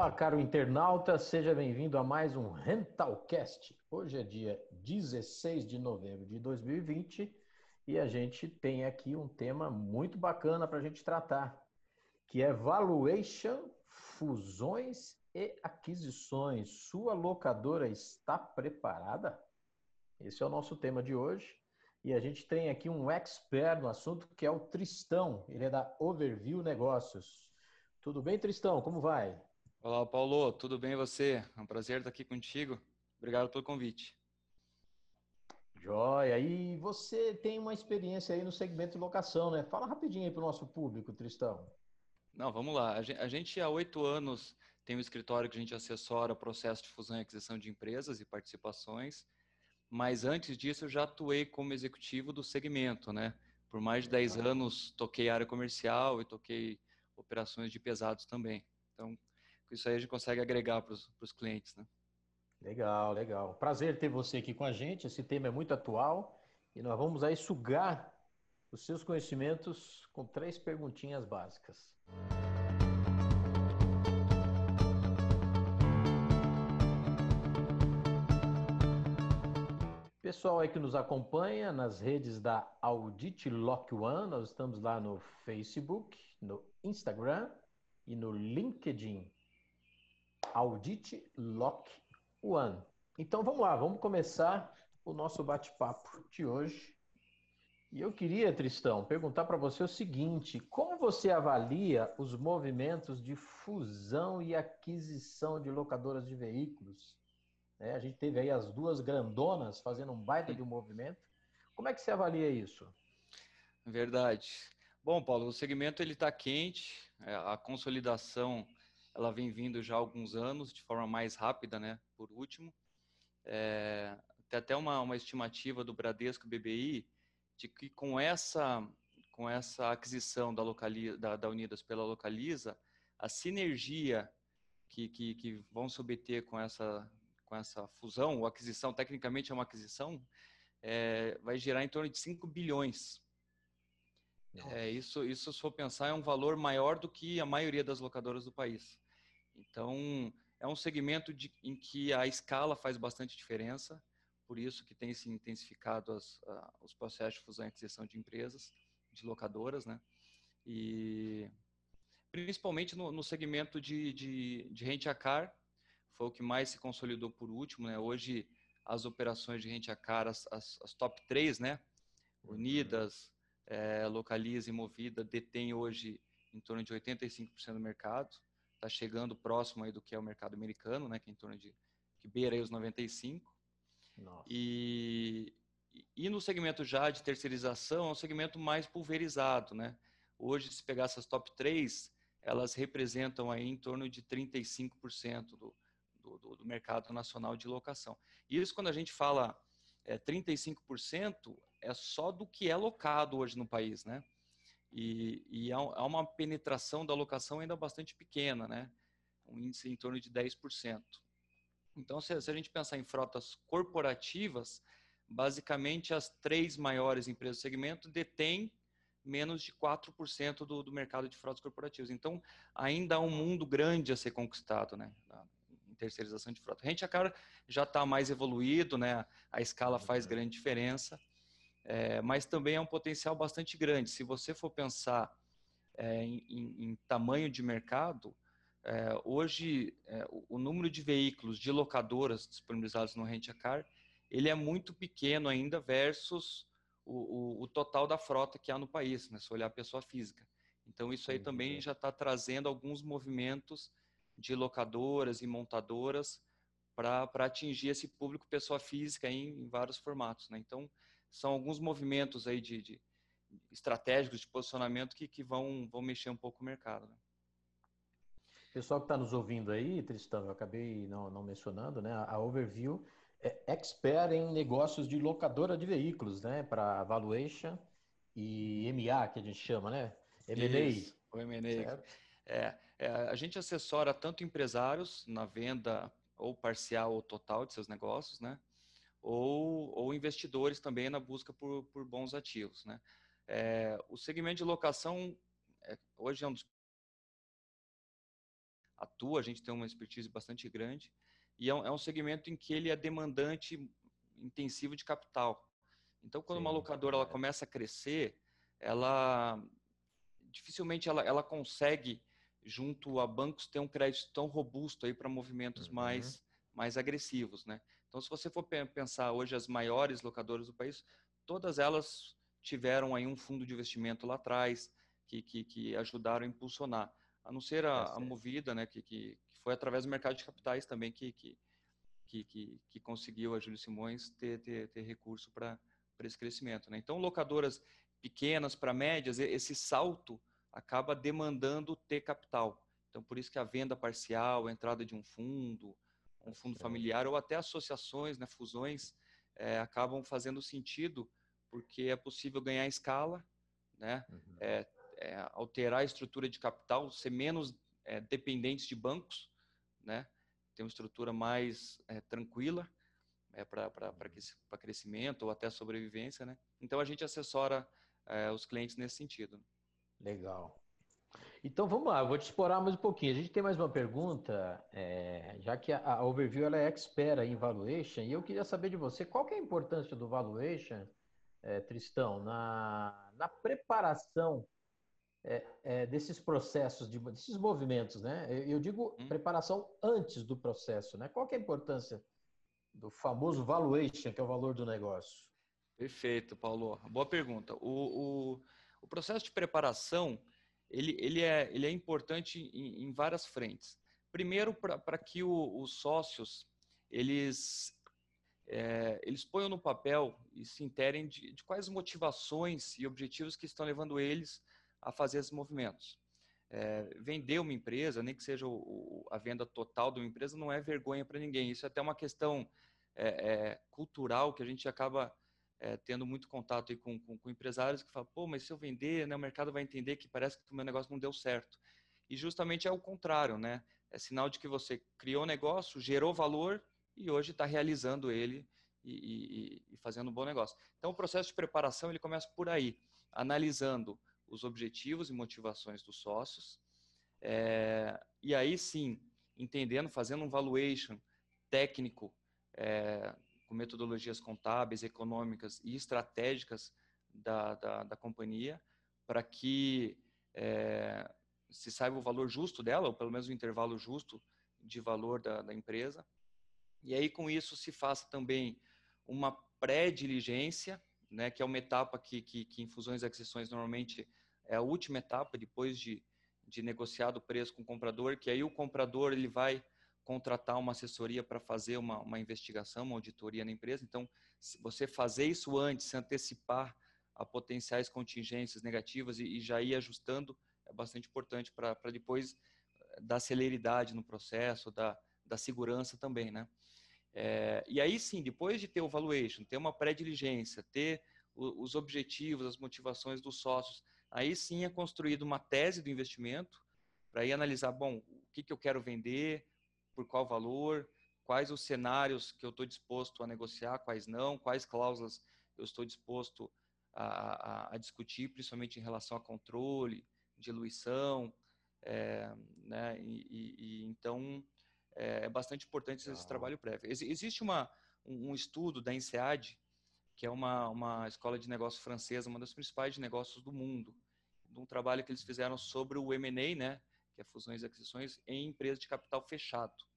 Olá, caro internauta, seja bem-vindo a mais um Rentalcast. Hoje é dia 16 de novembro de 2020 e a gente tem aqui um tema muito bacana para a gente tratar, que é valuation, fusões e aquisições. Sua locadora está preparada? Esse é o nosso tema de hoje. E a gente tem aqui um expert no assunto que é o Tristão. Ele é da Overview Negócios. Tudo bem, Tristão? Como vai? Olá, Paulo. Tudo bem você? É um prazer estar aqui contigo. Obrigado pelo convite. Joia. E você tem uma experiência aí no segmento de locação, né? Fala rapidinho aí para o nosso público, Tristão. Não, vamos lá. A gente, há oito anos, tem um escritório que a gente assessora o processo de fusão e aquisição de empresas e participações. Mas antes disso, eu já atuei como executivo do segmento, né? Por mais de 10 anos, toquei área comercial e toquei operações de pesados também. Então, isso aí a gente consegue agregar para os clientes, né? Legal, legal. Prazer ter você aqui com a gente. Esse tema é muito atual e nós vamos aí sugar os seus conhecimentos com três perguntinhas básicas. Pessoal aí que nos acompanha nas redes da Audit Lock One, nós estamos lá no Facebook, no Instagram e no LinkedIn. Audit Lock One. Então vamos lá, vamos começar o nosso bate-papo de hoje. E eu queria, Tristão, perguntar para você o seguinte: como você avalia os movimentos de fusão e aquisição de locadoras de veículos? É, a gente teve aí as duas grandonas fazendo um baita de um movimento. Como é que você avalia isso? Verdade. Bom, Paulo, o segmento ele está quente, é, a consolidação ela vem vindo já há alguns anos de forma mais rápida, né? Por último, é, tem até uma, uma estimativa do Bradesco BBI de que com essa, com essa aquisição da, da, da Unidas pela Localiza, a sinergia que, que, que vão se obter com essa, com essa fusão, ou aquisição, tecnicamente é uma aquisição, é, vai gerar em torno de 5 bilhões. É, isso, isso, se for pensar, é um valor maior do que a maioria das locadoras do país. Então, é um segmento de, em que a escala faz bastante diferença por isso que tem se intensificado as, os processos de fusão e aquisição de empresas, de locadoras, né? E principalmente no, no segmento de, de, de rent-a-car, foi o que mais se consolidou por último, né? Hoje, as operações de rent-a-car, as, as, as, top 3, né? Unidas, é, Localiza e Movida, detém hoje em torno de 85% do mercado. Está chegando próximo aí do que é o mercado americano, né? Que é em torno de que beira aí os 95%. E, e no segmento já de terceirização, é um segmento mais pulverizado, né? Hoje, se pegar essas top 3, elas representam aí em torno de 35% do, do, do, mercado nacional de locação. E isso, quando a gente fala é, 35%, é só do que é locado hoje no país, né? E, e há uma penetração da locação ainda bastante pequena, né? Um índice em torno de 10%. Então, se, se a gente pensar em frotas corporativas, basicamente as três maiores empresas do segmento detêm menos de 4% do, do mercado de frotas corporativas. Então, ainda há um mundo grande a ser conquistado, né? Em terceirização de frota. A gente, já está mais evoluído, né? A escala faz uhum. grande diferença, é, mas também é um potencial bastante grande. Se você for pensar é, em, em, tamanho de mercado, é, hoje, é, o, o, número de veículos de locadoras disponibilizados no Rent a Car, ele é muito pequeno ainda versus o, o, o total da frota que há no país, né, se olhar a pessoa física. Então, isso aí Sim, também já está trazendo alguns movimentos de locadoras e montadoras para atingir esse público pessoa física em, em vários formatos. Né? Então, são alguns movimentos aí de, de estratégicos de posicionamento que, que vão, vão mexer um pouco o mercado. Né? Pessoal que está nos ouvindo aí, Tristão, eu acabei não, não mencionando, né? A Overview é expert em negócios de locadora de veículos, né? Para valuation e MA, que a gente chama, né? M&A. O M&A. É, é, a gente assessora tanto empresários na venda ou parcial ou total de seus negócios, né? Ou, ou investidores também na busca por, por bons ativos, né? É, o segmento de locação é, hoje é um dos atua, a gente tem uma expertise bastante grande, e é um, é um segmento em que ele é demandante intensivo de capital. Então, quando Sim, uma locadora ela começa a crescer, ela dificilmente ela, ela consegue junto a bancos ter um crédito tão robusto aí para movimentos uhum. mais mais agressivos, né? Então, se você for pensar hoje as maiores locadoras do país, todas elas tiveram aí um fundo de investimento lá atrás que, que, que ajudaram a impulsionar. A não ser a, a Movida, né, que, que, foi através do mercado de capitais também que, que, que, que, que conseguiu a Júlio Simões ter, ter, ter recurso para esse crescimento. Né? Então, locadoras pequenas para médias, esse salto acaba demandando ter capital. Então, por isso que a venda parcial, a entrada de um fundo, um fundo familiar ou até associações, né, fusões, é, acabam fazendo sentido porque é possível ganhar escala, né, uhum. é, é, alterar a estrutura de capital, ser menos é, dependentes de bancos, né, ter uma estrutura mais é, tranquila é, para uhum. crescimento ou até sobrevivência. Né? Então a gente assessora é, os clientes nesse sentido. Legal. Então vamos lá, eu vou te explorar mais um pouquinho. A gente tem mais uma pergunta, é, já que a, a Overview ela é expert em valuation, e eu queria saber de você qual que é a importância do valuation, é, Tristão, na, na preparação é, é desses processos, de, desses movimentos, né? Eu, eu digo hum. preparação antes do processo, né? Qual que é a importância do famoso valuation, que é o valor do negócio? Perfeito, Paulo. Boa pergunta. O, o, o processo de preparação ele, ele, é, ele é importante em, em várias frentes. Primeiro, para que o, os sócios eles, é, eles ponham no papel e se interem de, de, quais motivações e objetivos que estão levando eles a fazer esses movimentos. É, vender uma empresa, nem que seja o, a venda total de uma empresa, não é vergonha para ninguém. Isso é até uma questão é, é cultural que a gente acaba é, tendo muito contato com, com, com, empresários que falam, pô, mas se eu vender, né, o mercado vai entender que parece que o meu negócio não deu certo. E justamente é o contrário, né? É sinal de que você criou um negócio, gerou valor e hoje está realizando ele e, e, e, fazendo um bom negócio. Então, o processo de preparação ele começa por aí, analisando os objetivos e motivações dos sócios, é, e aí sim, entendendo, fazendo um valuation técnico é, com metodologias contábeis, econômicas e estratégicas da, da, da companhia, para que é, se saiba o valor justo dela, ou pelo menos o intervalo justo de valor da, da empresa. E aí, com isso, se faça também uma pré-diligência, né, que é uma etapa que, que, que em fusões e aquisições normalmente é a última etapa, depois de, de negociado o preço com o comprador, que aí o comprador ele vai contratar uma assessoria para fazer uma, uma investigação, uma auditoria na empresa. Então, se você fazer isso antes, antecipar a potenciais contingências negativas e, e já ir ajustando, é bastante importante para depois eh, dar celeridade no processo, da, da segurança também, né? É, e aí sim, depois de ter o valuation, ter uma pré-diligência, ter o, os objetivos, as motivações dos sócios, aí sim é construída uma tese do investimento para ir analisar, bom, o que, que eu quero vender, por qual valor, quais os cenários que eu estou disposto a negociar, quais não, quais cláusulas eu estou disposto a, a, a discutir, principalmente em relação a controle, diluição, é, né, e, e, então é, é, bastante importante esse trabalho prévio. Ex existe uma, um, um, estudo da INSEAD, que é uma, uma escola de negócios francesa, uma das principais de negócios do mundo, de um trabalho que eles fizeram sobre o M&A, né, que é fusões e aquisições, em empresas de capital fechado.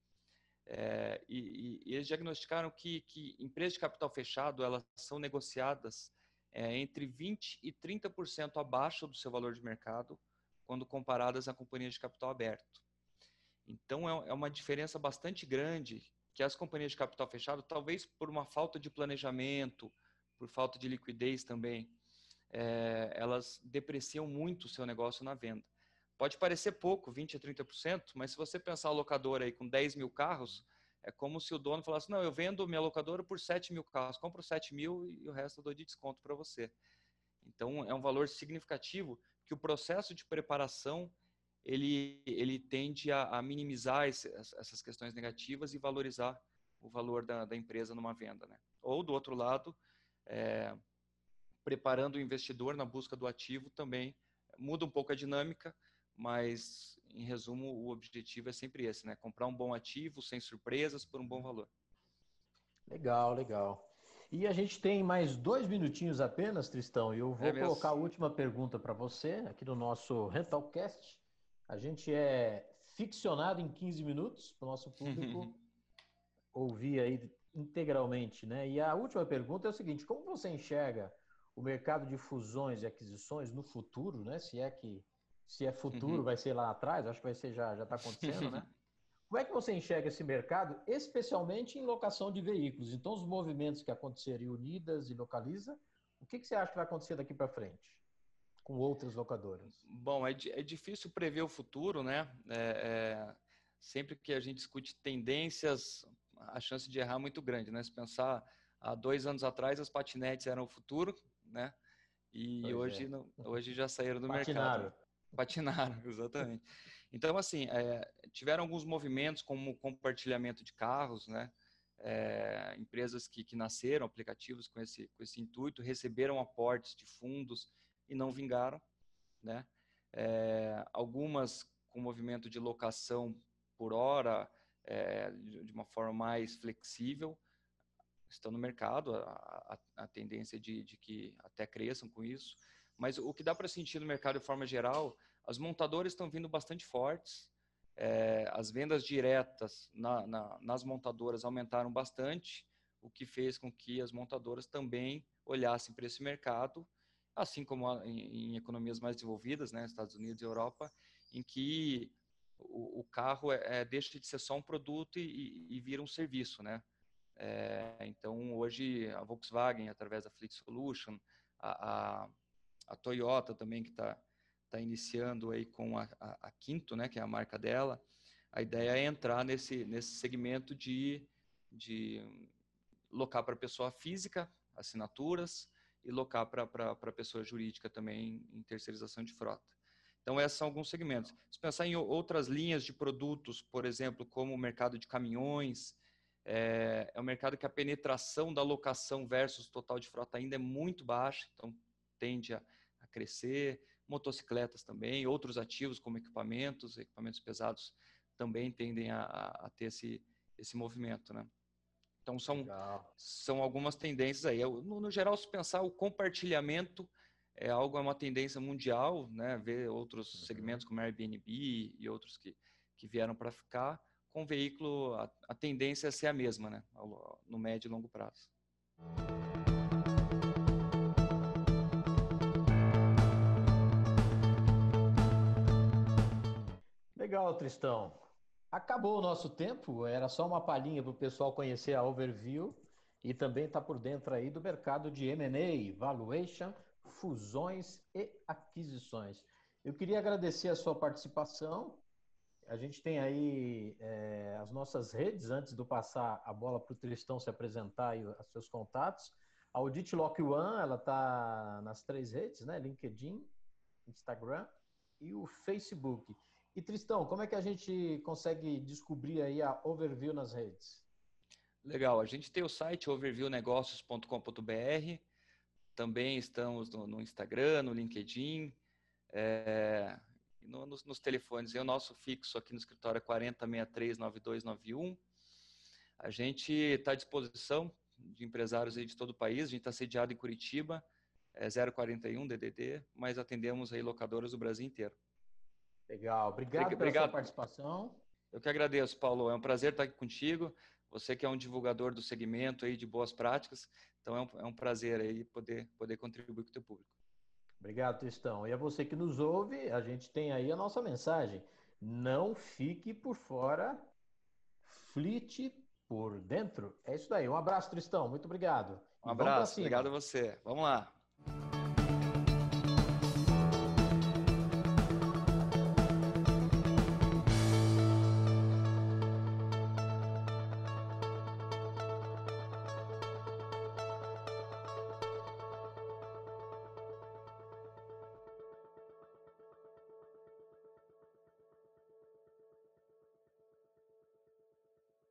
É, e, e, eles diagnosticaram que, que, empresas de capital fechado elas são negociadas é, entre 20% e 30% abaixo do seu valor de mercado quando comparadas a companhias de capital aberto. Então é, é uma diferença bastante grande que as companhias de capital fechado, talvez por uma falta de planejamento, por falta de liquidez também, é, elas depreciam muito o seu negócio na venda. Pode parecer pouco, 20% a 30%, mas se você pensar a locadora aí com 10 mil carros, é como se o dono falasse, não, eu vendo minha locadora por 7 mil carros, compro 7 mil e o resto eu dou de desconto para você. Então, é um valor significativo que o processo de preparação, ele, ele tende a, a minimizar esse, essas questões negativas e valorizar o valor da, da, empresa numa venda. Né? Ou, do outro lado, é, preparando o investidor na busca do ativo também muda um pouco a dinâmica, mas em resumo o objetivo é sempre esse, né? Comprar um bom ativo sem surpresas por um bom valor. Legal, legal. E a gente tem mais dois minutinhos apenas, Tristão, e eu vou é colocar a última pergunta para você aqui no nosso Rentalcast. A gente é ficcionado em 15 minutos para o nosso público ouvir aí integralmente, né? E a última pergunta é o seguinte: como você enxerga o mercado de fusões e aquisições no futuro, né? Se é que se é futuro, uhum. vai ser lá atrás, acho que vai ser já já está acontecendo, né? Como é que você enxerga esse mercado, especialmente em locação de veículos? Então, os movimentos que aconteceram em Unidas e Localiza, o que, que você acha que vai acontecer daqui para frente com outras locadoras? Bom, é, é difícil prever o futuro, né? É, é, sempre que a gente discute tendências, a chance de errar é muito grande, né? Se pensar há dois anos atrás, as patinetes eram o futuro, né? E hoje, é. hoje já saíram do Patinaram. mercado. Patinaram, exatamente. Então, assim, é, tiveram alguns movimentos como compartilhamento de carros, né? É, empresas que, que nasceram, aplicativos com esse, com esse intuito, receberam aportes de fundos e não vingaram, né? É, algumas com movimento de locação por hora, é, de uma forma mais flexível, estão no mercado, a, a, a tendência de, de que até cresçam com isso. Mas o que dá para sentir no mercado de forma geral as montadoras estão vindo bastante fortes, é, as vendas diretas na, na, nas montadoras aumentaram bastante, o que fez com que as montadoras também olhassem para esse mercado, assim como em, em, economias mais desenvolvidas, né, Estados Unidos e Europa, em que o, o carro é, é, deixa de ser só um produto e, e vira um serviço, né? É, então hoje a Volkswagen através da Fleet Solution, a, a, a Toyota também que está está iniciando aí com a, a, a, Quinto, né, que é a marca dela. A ideia é entrar nesse, nesse segmento de, de locar para pessoa física, assinaturas, e locar para pessoa jurídica também em terceirização de frota. Então, esses são alguns segmentos. Se pensar em outras linhas de produtos, por exemplo, como o mercado de caminhões, é, é um mercado que a penetração da locação versus total de frota ainda é muito baixa, então tende a, a crescer motocicletas também, outros ativos como equipamentos, equipamentos pesados também tendem a, a ter esse, esse movimento, né? Então são, são algumas tendências aí. No, no, geral, se pensar o compartilhamento é algo, é uma tendência mundial, né? Ver outros uhum. segmentos como Airbnb e outros que, que vieram para ficar, com o veículo, a, a tendência é ser a mesma, né? No médio e longo prazo. Legal, Tristão. Acabou o nosso tempo, era só uma palhinha para o pessoal conhecer a Overview e também está por dentro aí do mercado de M&A, valuation, fusões e aquisições. Eu queria agradecer a sua participação. A gente tem aí é, as nossas redes, antes de passar a bola para o Tristão se apresentar e os seus contatos. A Audit Lock One, ela está nas três redes, né? LinkedIn, Instagram e o Facebook. E Tristão, como é que a gente consegue descobrir aí a Overview nas redes? Legal, a gente tem o site overviewnegócios.com.br, também estamos no, no, Instagram, no LinkedIn, é, no, nos, nos, telefones. E o nosso fixo aqui no escritório é 4063-9291. A gente está à disposição de empresários aí de todo o país, a gente está sediado em Curitiba, é 041 DDD, mas atendemos aí locadoras do Brasil inteiro. Legal, obrigado, obrigado pela sua participação. Eu que agradeço, Paulo. É um prazer estar aqui contigo. Você que é um divulgador do segmento aí de boas práticas, então é um, é um prazer aí poder, poder contribuir com o teu público. Obrigado, Tristão. E a você que nos ouve, a gente tem aí a nossa mensagem. Não fique por fora, flite por dentro. É isso daí. Um abraço, Tristão. Muito obrigado. Um abraço. Obrigado a você. Vamos lá.